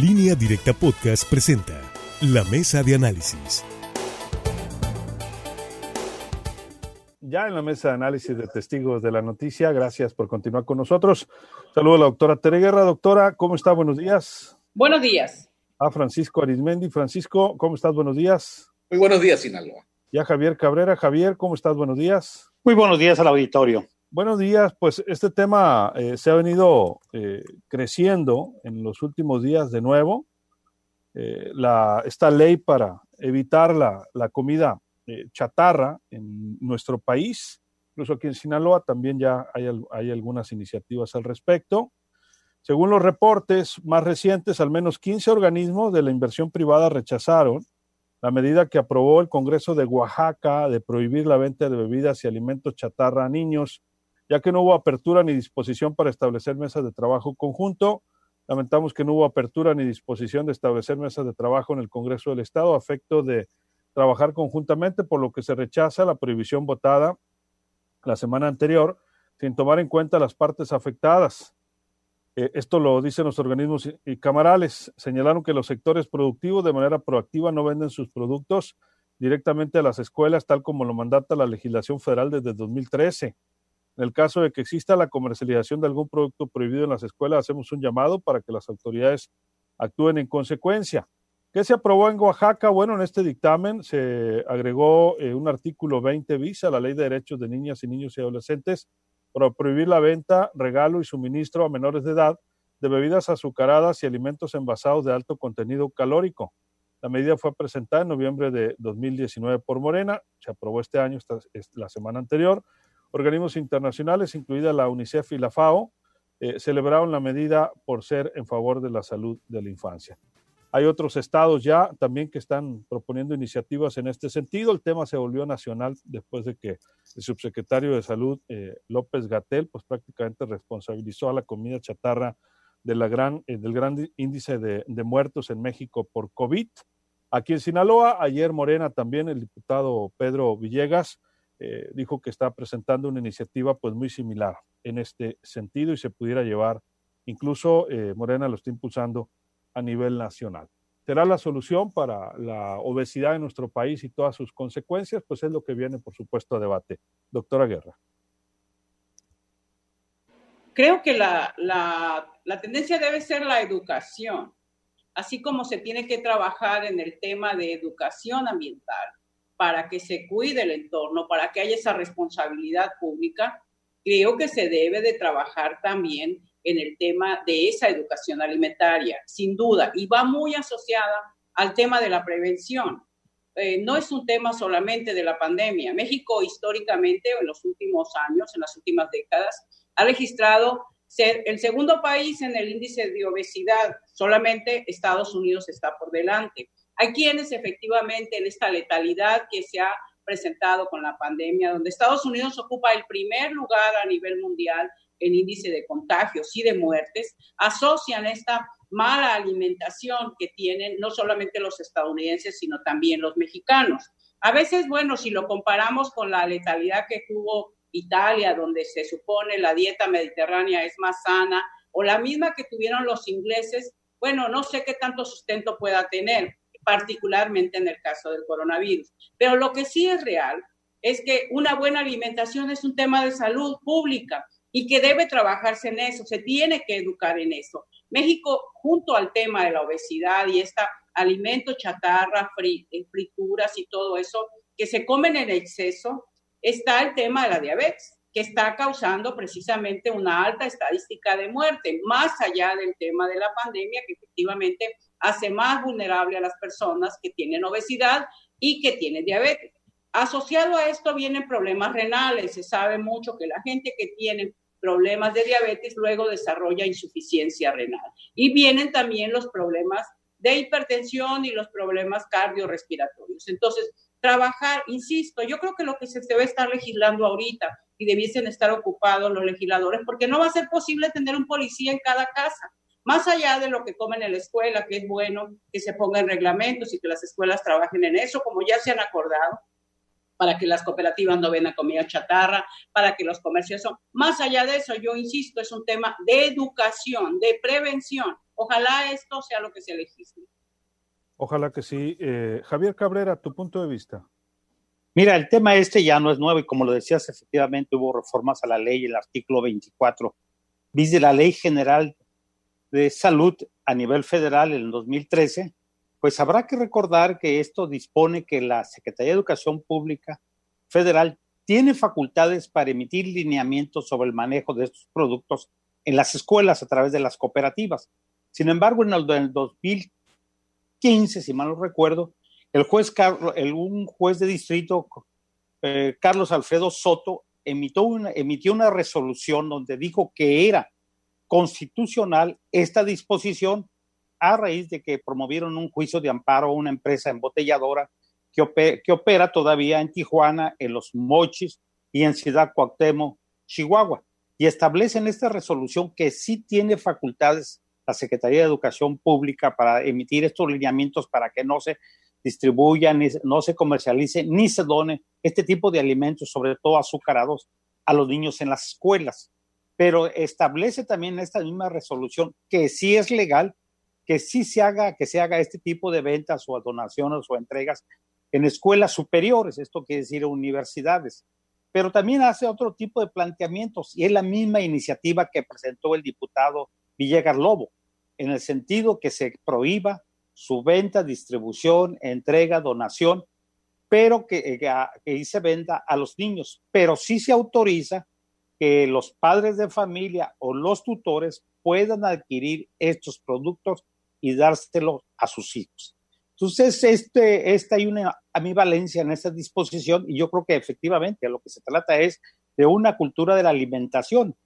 Línea Directa Podcast presenta La Mesa de Análisis. Ya en la mesa de análisis de testigos de la noticia, gracias por continuar con nosotros. Saludo a la doctora Tere Guerra. Doctora, ¿cómo está? Buenos días. Buenos días. A Francisco Arismendi. Francisco, ¿cómo estás? Buenos días. Muy buenos días, Sinaloa. Y a Javier Cabrera. Javier, ¿cómo estás? Buenos días. Muy buenos días al auditorio. Buenos días, pues este tema eh, se ha venido eh, creciendo en los últimos días de nuevo. Eh, esta ley para evitar la, la comida chatarra en nuestro país, incluso aquí en Sinaloa también ya hay, hay algunas iniciativas al respecto. Según los reportes más recientes, al menos 15 organismos de la inversión privada rechazaron la medida que aprobó el Congreso de Oaxaca de prohibir la venta de bebidas y alimentos chatarra a niños ya que no hubo apertura ni disposición para establecer mesas de trabajo conjunto. Lamentamos que no hubo apertura ni disposición de establecer mesas de trabajo en el Congreso del Estado a efecto de trabajar conjuntamente, por lo que se rechaza la prohibición votada la semana anterior sin tomar en cuenta las partes afectadas. Eh, esto lo dicen los organismos y camarales. Señalaron que los sectores productivos de manera proactiva no venden sus productos directamente a las escuelas, tal como lo mandata la legislación federal desde 2013. En el caso de que exista la comercialización de algún producto prohibido en las escuelas, hacemos un llamado para que las autoridades actúen en consecuencia. ¿Qué se aprobó en Oaxaca? Bueno, en este dictamen se agregó eh, un artículo 20 bis a la Ley de Derechos de Niñas y Niños y Adolescentes para prohibir la venta, regalo y suministro a menores de edad de bebidas azucaradas y alimentos envasados de alto contenido calórico. La medida fue presentada en noviembre de 2019 por Morena, se aprobó este año, esta, la semana anterior, organismos internacionales, incluida la UNICEF y la FAO, eh, celebraron la medida por ser en favor de la salud de la infancia. Hay otros estados ya también que están proponiendo iniciativas en este sentido. El tema se volvió nacional después de que el subsecretario de Salud, eh, López Gatel, pues prácticamente responsabilizó a la comida chatarra de la gran, eh, del gran índice de, de muertos en México por COVID. Aquí en Sinaloa, ayer Morena también, el diputado Pedro Villegas, eh, dijo que está presentando una iniciativa pues muy similar en este sentido y se pudiera llevar, incluso eh, Morena lo está impulsando a nivel nacional. ¿Será la solución para la obesidad en nuestro país y todas sus consecuencias? Pues es lo que viene, por supuesto, a debate. Doctora Guerra. Creo que la, la, la tendencia debe ser la educación, así como se tiene que trabajar en el tema de educación ambiental para que se cuide el entorno, para que haya esa responsabilidad pública, creo que se debe de trabajar también en el tema de esa educación alimentaria, sin duda, y va muy asociada al tema de la prevención. Eh, no es un tema solamente de la pandemia. México históricamente, en los últimos años, en las últimas décadas, ha registrado ser el segundo país en el índice de obesidad. Solamente Estados Unidos está por delante. Hay quienes efectivamente en esta letalidad que se ha presentado con la pandemia, donde Estados Unidos ocupa el primer lugar a nivel mundial en índice de contagios y de muertes, asocian esta mala alimentación que tienen no solamente los estadounidenses, sino también los mexicanos. A veces, bueno, si lo comparamos con la letalidad que tuvo Italia, donde se supone la dieta mediterránea es más sana, o la misma que tuvieron los ingleses, bueno, no sé qué tanto sustento pueda tener particularmente en el caso del coronavirus. Pero lo que sí es real es que una buena alimentación es un tema de salud pública y que debe trabajarse en eso, se tiene que educar en eso. México, junto al tema de la obesidad y esta alimento chatarra, eh, frituras y todo eso que se comen en exceso, está el tema de la diabetes que está causando precisamente una alta estadística de muerte, más allá del tema de la pandemia, que efectivamente hace más vulnerable a las personas que tienen obesidad y que tienen diabetes. Asociado a esto vienen problemas renales. Se sabe mucho que la gente que tiene problemas de diabetes luego desarrolla insuficiencia renal. Y vienen también los problemas de hipertensión y los problemas cardiorrespiratorios. Entonces, trabajar, insisto, yo creo que lo que se debe estar legislando ahorita y debiesen estar ocupados los legisladores, porque no va a ser posible tener un policía en cada casa más allá de lo que comen en la escuela, que es bueno que se pongan reglamentos y que las escuelas trabajen en eso, como ya se han acordado, para que las cooperativas no vendan comida chatarra, para que los comercios son. Más allá de eso, yo insisto, es un tema de educación, de prevención. Ojalá esto sea lo que se legisle. Ojalá que sí. Eh, Javier Cabrera, tu punto de vista. Mira, el tema este ya no es nuevo y como lo decías, efectivamente hubo reformas a la ley, el artículo 24, bis de la Ley General de Salud a nivel federal en el 2013, pues habrá que recordar que esto dispone que la Secretaría de Educación Pública Federal tiene facultades para emitir lineamientos sobre el manejo de estos productos en las escuelas a través de las cooperativas. Sin embargo, en el, 2015, si mal no recuerdo, el juez el, un juez de distrito, eh, Carlos Alfredo Soto, emitió una, emitió una resolución donde dijo que era constitucional esta disposición a raíz de que promovieron un juicio de amparo a una empresa embotelladora que, opera todavía en Tijuana, en Los Mochis y en Ciudad Cuauhtémoc, Chihuahua. Y establecen esta resolución que sí tiene facultades la Secretaría de Educación Pública para emitir estos lineamientos para que no se distribuyan, no se comercialice ni se done este tipo de alimentos, sobre todo azucarados, a los niños en las escuelas. Pero establece también esta misma resolución que sí es legal que sí se haga, que se haga este tipo de ventas o donaciones o entregas en escuelas superiores, esto quiere decir universidades. Pero también hace otro tipo de planteamientos y es la misma iniciativa que presentó el diputado Villegas Lobo, en el sentido que se prohíba su venta, distribución, entrega, donación, pero que, eh, que, se venda a los niños. Pero sí se autoriza que los padres de familia o los tutores puedan adquirir estos productos y dárselo a sus hijos. Entonces, este, esta hay una ambivalencia en esta disposición y yo creo que efectivamente lo que se trata es de una cultura de la alimentación.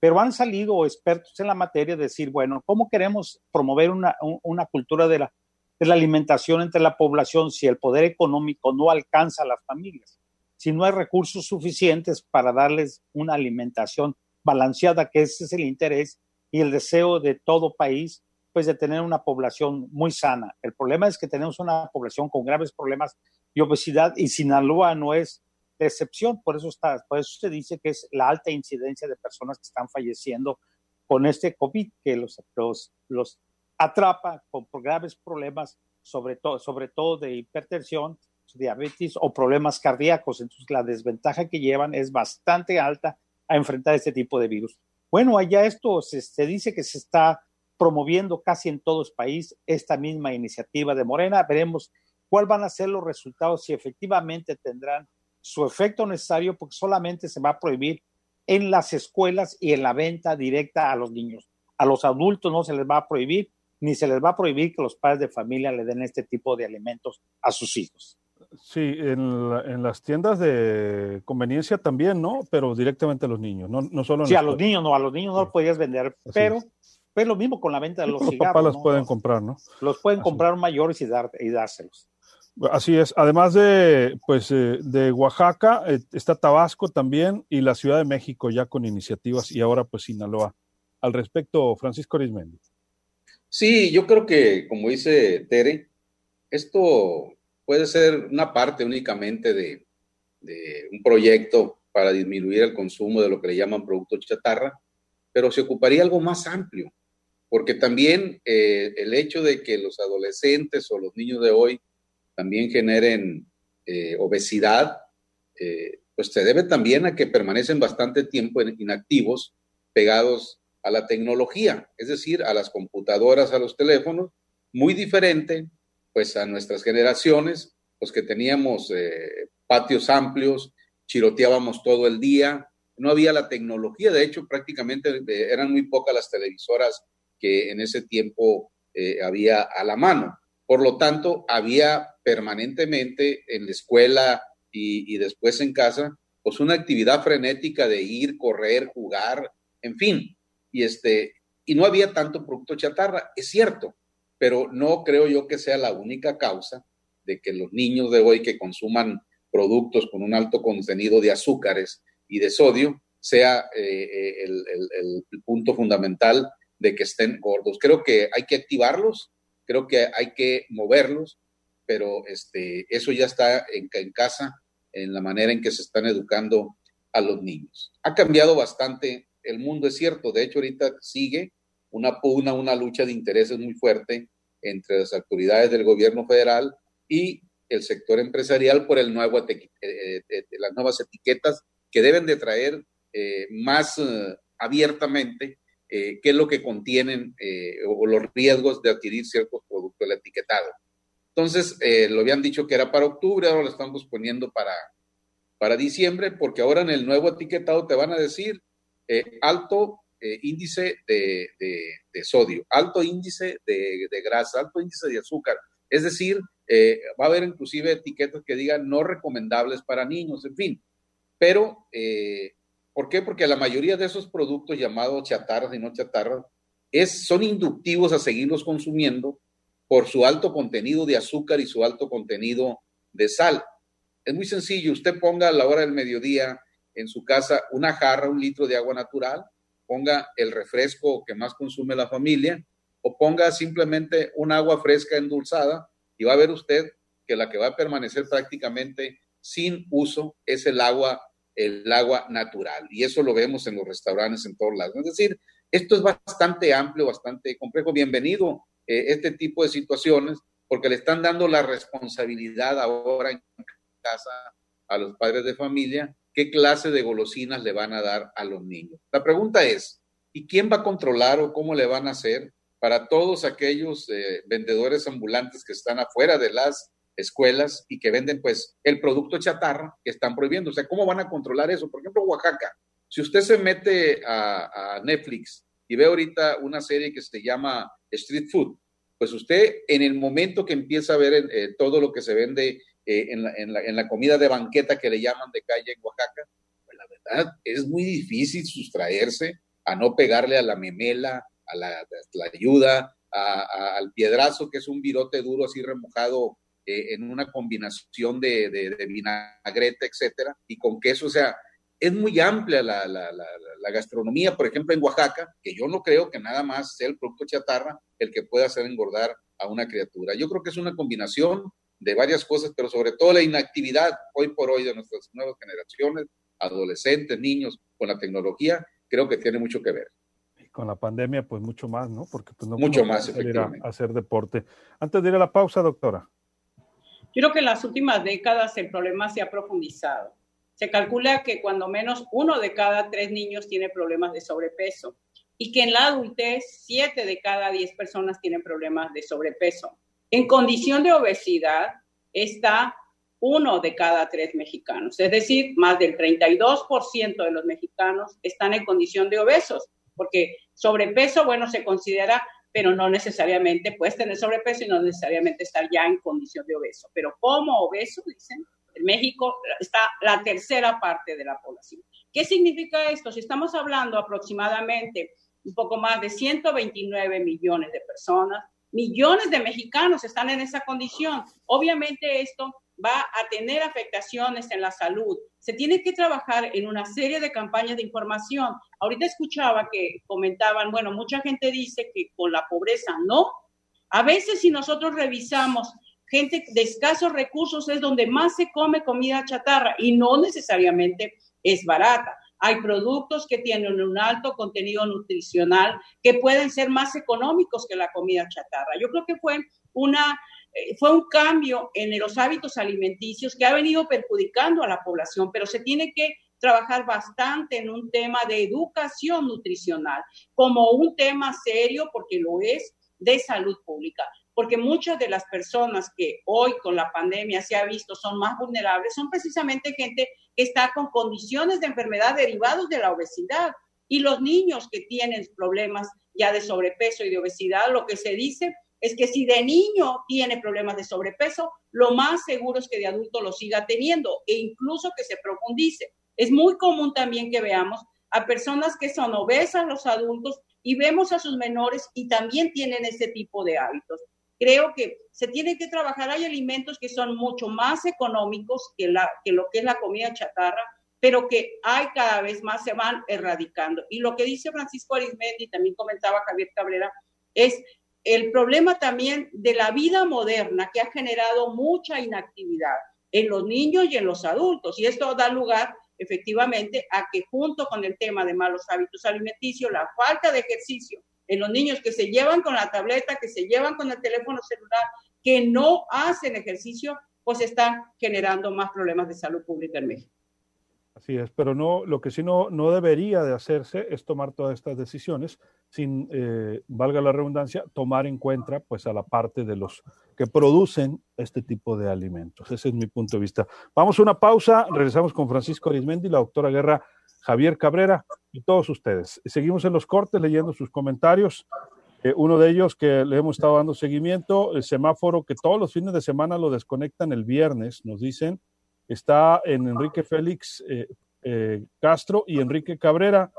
Pero han salido expertos en la materia de decir, bueno, ¿cómo queremos promover una, una cultura de la, de la alimentación entre la población si el poder económico no alcanza a las familias? Si no hay recursos suficientes para darles una alimentación balanceada, que ese es el interés y el deseo de todo país pues de tener una población muy sana. El problema es que tenemos una población con graves problemas de obesidad y Sinaloa no es de excepción, por eso está, por eso se dice que es la alta incidencia de personas que están falleciendo con este COVID, que los, los, los atrapa con graves problemas, sobre todo, sobre todo de hipertensión, diabetes o problemas cardíacos. Entonces la desventaja que llevan es bastante alta a enfrentar este tipo de virus. Bueno, allá esto se, se dice que se está promoviendo casi en todo el país esta misma iniciativa de Morena. Veremos cuáles van a ser los resultados, si efectivamente tendrán su efecto necesario, porque solamente se va a prohibir en las escuelas y en la venta directa a los niños. A los adultos no se les va a prohibir, ni se les va a prohibir que los padres de familia le den este tipo de alimentos a sus hijos. Sí, en, las tiendas de conveniencia también, ¿no? Pero directamente a los niños, no, no solo. sí, a los niños no, a los niños no lo podías vender, pero pues lo mismo con la venta de los, cigarros. Los papás los pueden comprar, ¿no? Los pueden comprar mayores y, dar, y dárselos. Así es. Además de, pues, eh, de Oaxaca, eh, está Tabasco también y la Ciudad de México ya con iniciativas y ahora pues Sinaloa. Al respecto, Francisco Arismendi. Sí, yo creo que, como dice Tere, esto puede ser una parte únicamente de, de un proyecto para disminuir el consumo de lo que le llaman productos chatarra, pero se ocuparía algo más amplio porque también eh, el hecho de que los adolescentes o los niños de hoy también generen eh, obesidad, eh, pues se debe también a que permanecen bastante tiempo inactivos, pegados a la tecnología, es decir, a las computadoras, a los teléfonos, muy diferente pues a nuestras generaciones, pues que teníamos patios amplios, chiroteábamos todo el día, no había la tecnología, de hecho prácticamente eran muy pocas las televisoras que en ese tiempo eh, había a la mano. Por lo tanto, había permanentemente en la escuela y, después en casa, pues una actividad frenética de ir, correr, jugar, en fin. Y, este, y no había tanto producto chatarra, es cierto, pero no creo yo que sea la única causa de que los niños de hoy que consuman productos con un alto contenido de azúcares y de sodio sea eh, eh, el, punto fundamental de que estén gordos. Creo que hay que activarlos, creo que hay que moverlos, pero este, eso ya está en, casa, en la manera en que se están educando a los niños. Ha cambiado bastante el mundo, es cierto, de hecho ahorita sigue una pugna, una lucha de intereses muy fuerte entre las autoridades del gobierno federal y el sector empresarial por el nuevo eh, eh, eh, las nuevas etiquetas que deben de traer más abiertamente qué es lo que contienen o los riesgos de adquirir ciertos productos, el etiquetado. Entonces, lo habían dicho que era para octubre, ahora lo estamos poniendo para, para diciembre, porque ahora en el nuevo etiquetado te van a decir alto índice de, sodio, alto índice de, de, grasa, alto índice de azúcar. Es decir, eh, va a haber inclusive etiquetas que digan no recomendables para niños, en fin. Pero, eh, ¿por qué? Porque la mayoría de esos productos llamados chatarras y no chatarras son inductivos a seguirlos consumiendo por su alto contenido de azúcar y su alto contenido de sal. Es muy sencillo, usted ponga a la hora del mediodía en su casa una jarra, un litro de agua natural, ponga el refresco que más consume la familia o ponga simplemente un agua fresca endulzada y va a ver usted que la que va a permanecer prácticamente sin uso es el agua, el agua natural. Y eso lo vemos en los restaurantes en todos lados. Es decir, esto es bastante amplio, bastante complejo. Bienvenido eh, este tipo de situaciones porque le están dando la responsabilidad ahora en casa a los padres de familia qué clase de golosinas le van a dar a los niños. La pregunta es, ¿y quién va a controlar o cómo le van a hacer para todos aquellos eh, vendedores ambulantes que están afuera de las escuelas y que venden pues el producto chatarra que están prohibiendo. O sea, ¿cómo van a controlar eso? Por ejemplo, Oaxaca. Si usted se mete a, Netflix y ve ahorita una serie que se llama Street Food, pues usted en el momento que empieza a ver eh, todo lo que se vende eh, en, la, en, la, en, la, comida de banqueta que le llaman de calle en Oaxaca, pues la verdad es muy difícil sustraerse a no pegarle a la memela, a la, ayuda, al piedrazo, que es un virote duro así remojado eh, en una combinación de, de, vinagreta, etcétera, y con queso, o sea, es muy amplia la, la, la, gastronomía, por ejemplo, en Oaxaca, que yo no creo que nada más sea el producto chatarra el que pueda hacer engordar a una criatura. Yo creo que es una combinación de varias cosas, pero sobre todo la inactividad hoy por hoy de nuestras nuevas generaciones, adolescentes, niños, con la tecnología, creo que tiene mucho que ver con la pandemia, pues mucho más, ¿no? Porque pues no mucho más ir a hacer deporte. Antes de ir a la pausa, doctora. Yo creo que en las últimas décadas el problema se ha profundizado. Se calcula que cuando menos uno de cada tres niños tiene problemas de sobrepeso y que en la adultez siete de cada diez personas tienen problemas de sobrepeso. En condición de obesidad está uno de cada tres mexicanos, es decir, más del 32% de los mexicanos están en condición de obesos porque sobrepeso, bueno, se considera, pero no necesariamente puedes tener sobrepeso y no necesariamente estar ya en condición de obeso. Pero como obeso, dicen, en México está la tercera parte de la población. ¿Qué significa esto? Si estamos hablando aproximadamente un poco más de 129 millones de personas, millones de mexicanos están en esa condición. Obviamente esto va a tener afectaciones en la salud. Se tiene que trabajar en una serie de campañas de información. Ahorita escuchaba que comentaban, bueno, mucha gente dice que con la pobreza no. A veces si nosotros revisamos, gente de escasos recursos es donde más se come comida chatarra y no necesariamente es barata. Hay productos que tienen un alto contenido nutricional que pueden ser más económicos que la comida chatarra. Yo creo que fue una eh, fue un cambio en los hábitos alimenticios que ha venido perjudicando a la población, pero se tiene que trabajar bastante en un tema de educación nutricional como un tema serio, porque lo es, de salud pública. Porque muchas de las personas que hoy con la pandemia se ha visto son más vulnerables son precisamente gente que está con condiciones de enfermedad derivados de la obesidad. Y los niños que tienen problemas ya de sobrepeso y de obesidad, lo que se dice es que si de niño tiene problemas de sobrepeso, lo más seguro es que de adulto lo siga teniendo e incluso que se profundice. Es muy común también que veamos a personas que son obesas los adultos y vemos a sus menores y también tienen ese tipo de hábitos. Creo que se tiene que trabajar, hay alimentos que son mucho más económicos que, la, que lo que es la comida chatarra, pero que hay cada vez más, se van erradicando. Y lo que dice Francisco Arismendi, también comentaba Javier Cabrera, es el problema también de la vida moderna que ha generado mucha inactividad en los niños y en los adultos. Y esto da lugar efectivamente a que junto con el tema de malos hábitos alimenticios, la falta de ejercicio en los niños que se llevan con la tableta, que se llevan con el teléfono celular, que no hacen ejercicio, pues están generando más problemas de salud pública en México. Así es, pero no, lo que sí no, no debería de hacerse es tomar todas estas decisiones sin, eh, valga la redundancia, tomar en cuenta pues a la parte de los que producen este tipo de alimentos. Ese es mi punto de vista. Vamos a una pausa, regresamos con Francisco Arismendi, la doctora Guerra, Javier Cabrera y todos ustedes. Seguimos en los cortes leyendo sus comentarios. Eh, uno de ellos que le hemos estado dando seguimiento, el semáforo que todos los fines de semana lo desconectan el viernes, nos dicen, está en Enrique Félix eh, eh, Castro y Enrique Cabrera,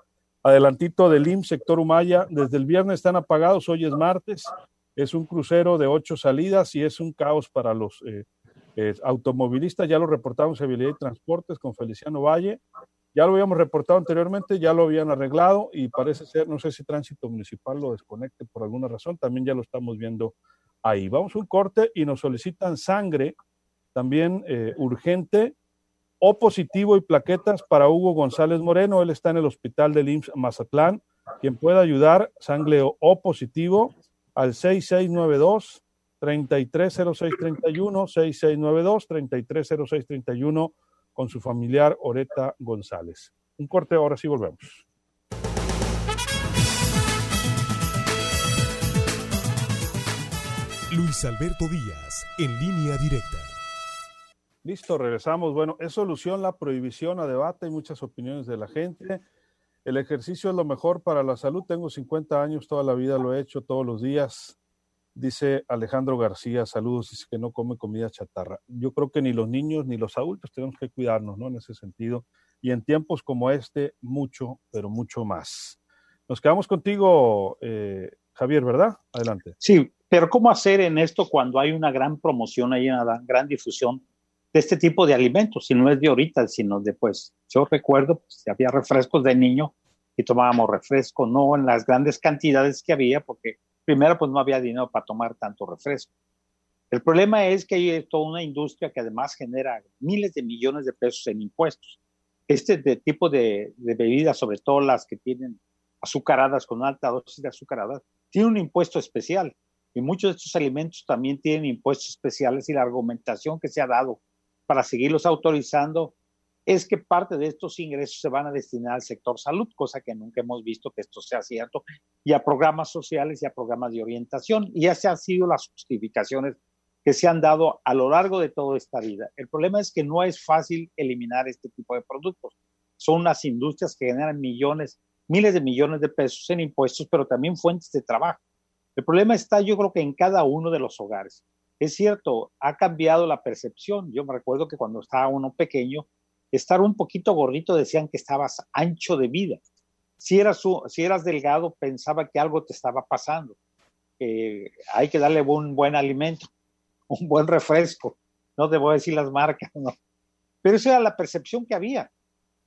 adelantito del IM, sector Humaya. Desde el viernes están apagados, hoy es martes. Es un crucero de ocho salidas y es un caos para los automovilistas. Ya lo reportamos en Habilidad y Transportes con Feliciano Valle. Ya lo habíamos reportado anteriormente, ya lo habían arreglado y parece ser, no sé si tránsito municipal lo desconecte por alguna razón, también ya lo estamos viendo ahí. Vamos a un corte y nos solicitan sangre, también eh, urgente, O positivo y plaquetas para Hugo González Moreno, él está en el hospital del IMSS Mazatlán, quien pueda ayudar, sangre O positivo al 6692 330631 6692 330631 con su familiar Oreta González. Un corte, ahora sí volvemos. Luis Alberto Díaz, en línea directa. Listo, regresamos. Bueno, es solución la prohibición a debate, hay muchas opiniones de la gente. El ejercicio es lo mejor para la salud. Tengo 50 años, toda la vida lo he hecho, todos los días. Dice Alejandro García, saludos, dice que no come comida chatarra. Yo creo que ni los niños ni los adultos tenemos que cuidarnos, ¿no? En ese sentido. Y en tiempos como este, mucho, pero mucho más. Nos quedamos contigo, eh, Javier, ¿verdad? Adelante. Sí, pero ¿cómo hacer en esto cuando hay una gran promoción, hay una gran difusión de este tipo de alimentos? Si no es de ahorita, sino después. Yo recuerdo, pues, había refrescos de niño y tomábamos refresco, no en las grandes cantidades que había, porque primero pues no había dinero para tomar tanto refresco. El problema es que hay toda una industria que además genera miles de millones de pesos en impuestos. Este tipo de, bebidas, sobre todo las que tienen azucaradas con alta dosis de azucaradas, tiene un impuesto especial. Y muchos de estos alimentos también tienen impuestos especiales y la argumentación que se ha dado para seguirlos autorizando es que parte de estos ingresos se van a destinar al sector salud, cosa que nunca hemos visto que esto sea cierto, y a programas sociales y a programas de orientación. Y esas han sido las justificaciones que se han dado a lo largo de toda esta vida. El problema es que no es fácil eliminar este tipo de productos. Son unas industrias que generan millones, miles de millones de pesos en impuestos, pero también fuentes de trabajo. El problema está, yo creo que en cada uno de los hogares. Es cierto, ha cambiado la percepción. Yo me recuerdo que cuando estaba uno pequeño, estar un poquito gordito decían que estabas ancho de vida. Si eras, delgado, pensaba que algo te estaba pasando. hay que darle un buen alimento, un buen refresco. No te voy a decir las marcas, no. Pero esa era la percepción que había,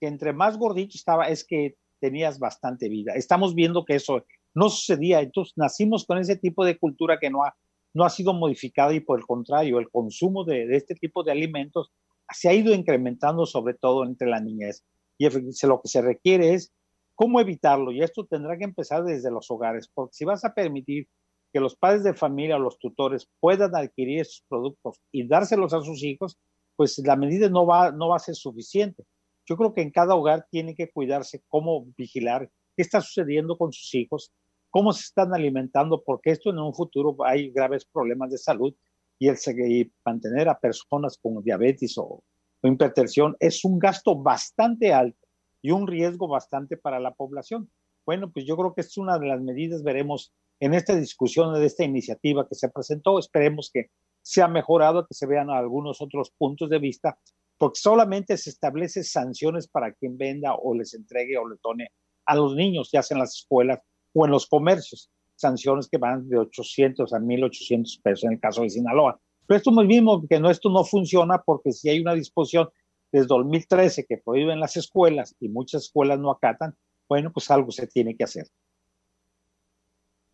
que entre más gordito estaba es que tenías bastante vida. Estamos viendo que eso no sucedía, entonces nacimos con ese tipo de cultura que no ha, no ha sido modificada y por el contrario, el consumo de, este tipo de alimentos se ha ido incrementando sobre todo entre la niñez. Y lo que se requiere es cómo evitarlo. Y esto tendrá que empezar desde los hogares, porque si vas a permitir que los padres de familia o los tutores puedan adquirir esos productos y dárselos a sus hijos, pues la medida no va, no va a ser suficiente. Yo creo que en cada hogar tiene que cuidarse cómo vigilar qué está sucediendo con sus hijos, cómo se están alimentando, porque esto en un futuro hay graves problemas de salud y, el, y mantener a personas con diabetes o, o hipertensión es un gasto bastante alto y un riesgo bastante para la población. Bueno, pues yo creo que es una de las medidas, veremos en esta discusión de esta iniciativa que se presentó, esperemos que sea mejorado, que se vean algunos otros puntos de vista, porque solamente se establece sanciones para quien venda o les entregue o le tone a los niños, ya sea en las escuelas o en los comercios sanciones que van de 800 a 1800 pesos en el caso de Sinaloa. Pero esto mismo que no, esto no funciona porque si hay una disposición desde 2013 que prohíben las escuelas y muchas escuelas no acatan, bueno, pues algo se tiene que hacer.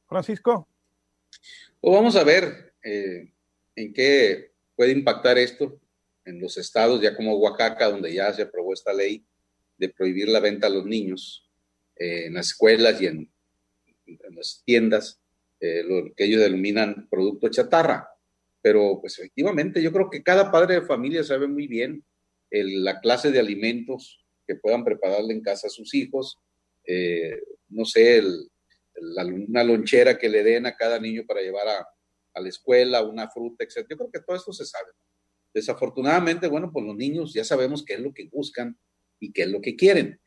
Francisco. Pues vamos a ver eh, en qué puede impactar esto en los estados, ya como Oaxaca, donde ya se aprobó esta ley de prohibir la venta a los niños eh, en las escuelas y en en las tiendas, eh, lo que ellos denominan producto chatarra. Pero pues efectivamente yo creo que cada padre de familia sabe muy bien la clase de alimentos que puedan prepararle en casa a sus hijos, eh, no sé, una lonchera que le den a cada niño para llevar a, a la escuela, una fruta, etc. Yo creo que todo esto se sabe. Desafortunadamente, bueno, pues los niños ya sabemos qué es lo que buscan y qué es lo que quieren.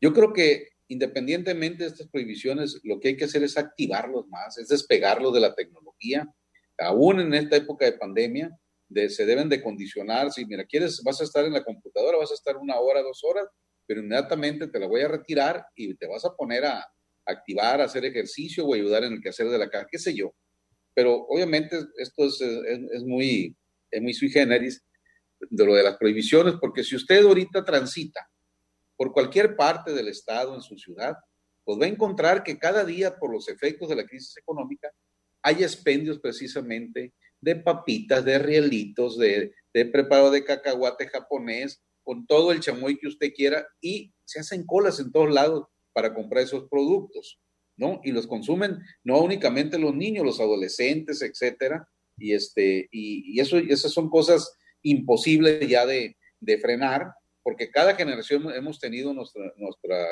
Yo creo que independientemente de estas prohibiciones, lo que hay que hacer es activarlos más, es despegarlos de la tecnología. Aún en esta época de pandemia, se deben de condicionar. Si, mira, quieres, vas a estar en la computadora, vas a estar una hora, dos horas, pero inmediatamente te la voy a retirar y te vas a poner a, activar, a hacer ejercicio o ayudar en el quehacer de la casa, qué sé yo. Pero obviamente esto es, es, muy, es muy sui generis de lo de las prohibiciones, porque si usted ahorita transita por cualquier parte del estado, en su ciudad, pues va a encontrar que cada día, por los efectos de la crisis económica, hay expendios precisamente de papitas, de rielitos, de, de preparado de cacahuate japonés, con todo el chamoy que usted quiera, y se hacen colas en todos lados para comprar esos productos, ¿no? Y los consumen no únicamente los niños, los adolescentes, etcétera, y este, y, eso, esas son cosas imposibles ya de, de frenar, porque cada generación hemos tenido nuestro,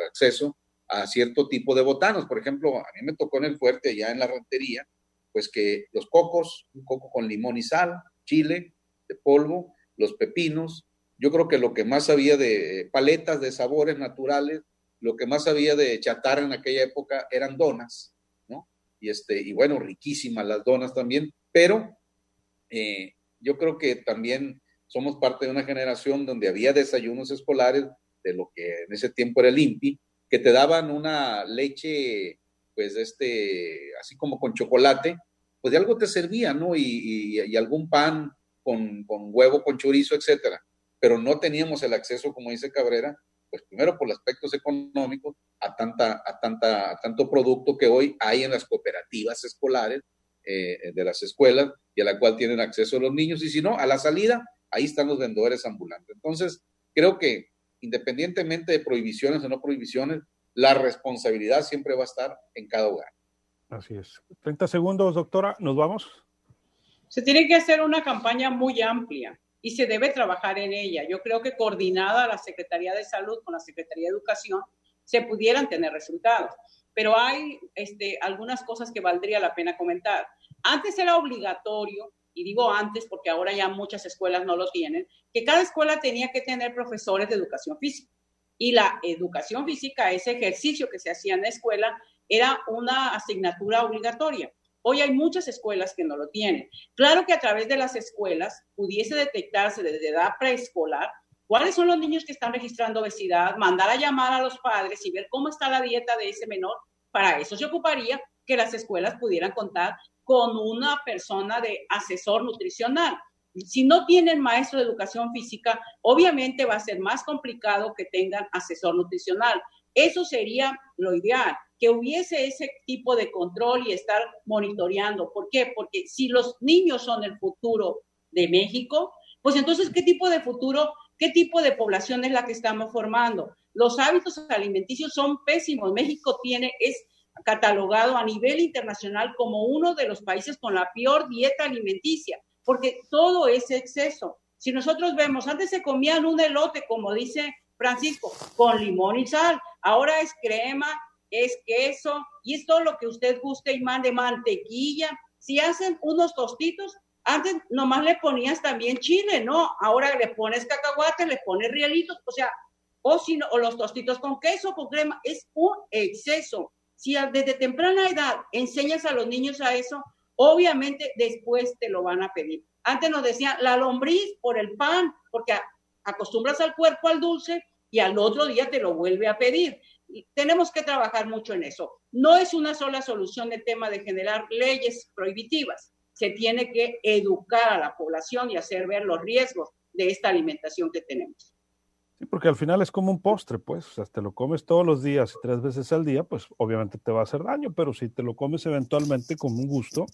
acceso a cierto tipo de botanos. Por ejemplo, a mí me tocó en el fuerte, allá en la rantería, pues que los cocos, un coco con limón y sal, chile de polvo, los pepinos. Yo creo que lo que más había de paletas de sabores naturales, lo que más había de chatarra en aquella época eran donas, ¿no? Y, este, y bueno, riquísimas las donas también, pero eh, yo creo que también somos parte de una generación donde había desayunos escolares de lo que en ese tiempo era el INPI, que te daban una leche, pues, este, así como con chocolate, pues de algo te servía, ¿no? Y, y, algún pan con, con, huevo, con chorizo, etcétera. Pero no teníamos el acceso, como dice Cabrera, pues primero por los aspectos económicos, a, tanta, a, tanta, a tanto producto que hoy hay en las cooperativas escolares eh, de las escuelas y a la cual tienen acceso los niños. Y si no, a la salida, ahí están los vendedores ambulantes. Entonces, creo que independientemente de prohibiciones o no prohibiciones, la responsabilidad siempre va a estar en cada hogar. Así es. 30 segundos, doctora, ¿nos vamos? Se tiene que hacer una campaña muy amplia y se debe trabajar en ella. Yo creo que coordinada la Secretaría de Salud con la Secretaría de Educación se pudieran tener resultados. Pero hay este, algunas cosas que valdría la pena comentar. Antes era obligatorio y digo antes porque ahora ya muchas escuelas no lo tienen, que cada escuela tenía que tener profesores de educación física. Y la educación física, ese ejercicio que se hacía en la escuela, era una asignatura obligatoria. Hoy hay muchas escuelas que no lo tienen. Claro que a través de las escuelas pudiese detectarse desde edad preescolar cuáles son los niños que están registrando obesidad, mandar a llamar a los padres y ver cómo está la dieta de ese menor. Para eso se ocuparía que las escuelas pudieran contar con una persona de asesor nutricional. Si no tienen maestro de educación física, obviamente va a ser más complicado que tengan asesor nutricional. Eso sería lo ideal, que hubiese ese tipo de control y estar monitoreando. ¿Por qué? Porque si los niños son el futuro de México, pues entonces, ¿qué tipo de futuro, qué tipo de población es la que estamos formando? Los hábitos alimenticios son pésimos. México tiene, es catalogado a nivel internacional como uno de los países con la peor dieta alimenticia, porque todo es exceso. Si nosotros vemos, antes se comían un elote, como dice Francisco, con limón y sal, ahora es crema, es queso, y es todo lo que usted guste y mande mantequilla. Si hacen unos tostitos, antes nomás le ponías también chile, ¿no? Ahora le pones cacahuate, le pones rielitos, o sea, o, si o los tostitos con queso, con crema, es un exceso. Si desde temprana edad enseñas a los niños a eso, obviamente después te lo van a pedir. Antes nos decían la lombriz por el pan, porque acostumbras al cuerpo al dulce y al otro día te lo vuelve a pedir. tenemos que trabajar mucho en eso. No es una sola solución el tema de generar leyes prohibitivas. Se tiene que educar a la población y hacer ver los riesgos de esta alimentación que tenemos. Sí, porque al final es como un postre, pues, o sea, te lo comes todos los días y tres veces al día, pues obviamente te va a hacer daño, pero si te lo comes eventualmente como un gusto,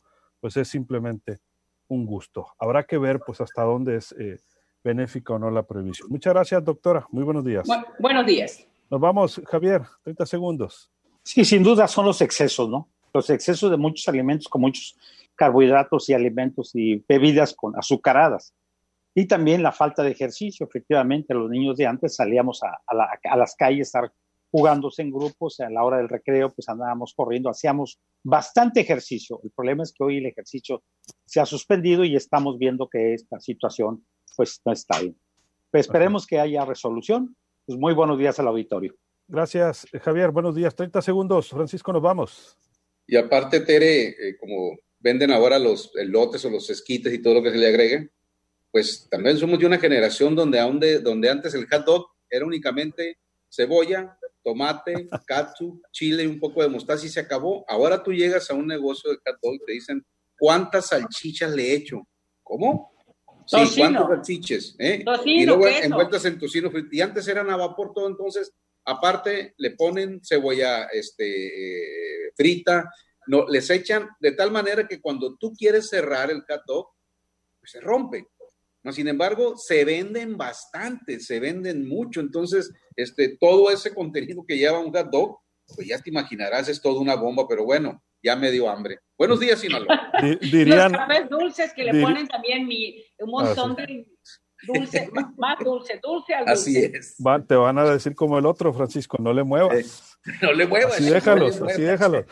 pues es simplemente un gusto. Habrá que ver, pues, hasta dónde es eh, benéfica o no la prohibición. Muchas gracias, doctora. Muy buenos días. buenos días. Nos vamos, Javier, 30 segundos. Sí, sin duda son los excesos, ¿no? los excesos de muchos alimentos con muchos carbohidratos y alimentos y bebidas con azucaradas. Y también la falta de ejercicio. Efectivamente, los niños de antes salíamos a, a las calles a estar jugándose en grupos, a la hora del recreo, pues andábamos corriendo, hacíamos bastante ejercicio. El problema es que hoy el ejercicio se ha suspendido y estamos viendo que esta situación pues no está bien. Pues esperemos que haya resolución. Pues muy buenos días al auditorio. Gracias, Javier. Buenos días. 30 segundos. Francisco, nos vamos. Y aparte, Tere, eh, como venden ahora los lotes o los esquites y todo lo que se le agregue, pues también somos de una generación donde, donde antes el hot dog era únicamente cebolla, tomate, katsu, chile y un poco de mostaza y se acabó. Ahora tú llegas a un negocio de hot dog y te dicen, ¿cuántas salchichas le he hecho? ¿Cómo? Sí, ¿cuántas salchiches? Eh? y luego encuentras en tocino frito. Y antes eran a vapor todo, entonces, aparte le ponen cebolla este, eh, frita, no, les echan de tal manera que cuando tú quieres cerrar el hot dog, pues se rompe. Sin embargo, se venden bastante, se venden mucho. Entonces, este, todo ese contenido que lleva un hot dog, pues ya te imaginarás, es toda una bomba, pero bueno, ya me dio hambre. Buenos días, Sinaloa. Dirían, Los dulces que le ponen también mi, un montón de dulce, más dulce, dulce al dulce. Así es. te van a decir como el otro, Francisco, no le muevas. No le muevas. Así déjalos, así déjalos.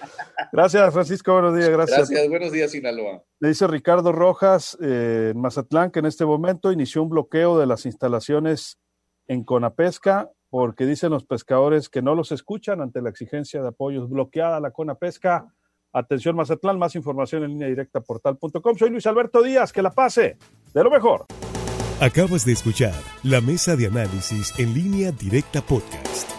Gracias, Francisco, buenos días, gracias. Gracias, buenos días, Sinaloa. Le dice Ricardo Rojas eh, en Mazatlán que en este momento inició un bloqueo de las instalaciones en Conapesca porque dicen los pescadores que no los escuchan ante la exigencia de apoyos. Bloqueada la Conapesca. Atención Mazatlán, más información en línea directa portal.com. Soy Luis Alberto Díaz, que la pase de lo mejor. Acabas de escuchar la mesa de análisis en línea directa podcast.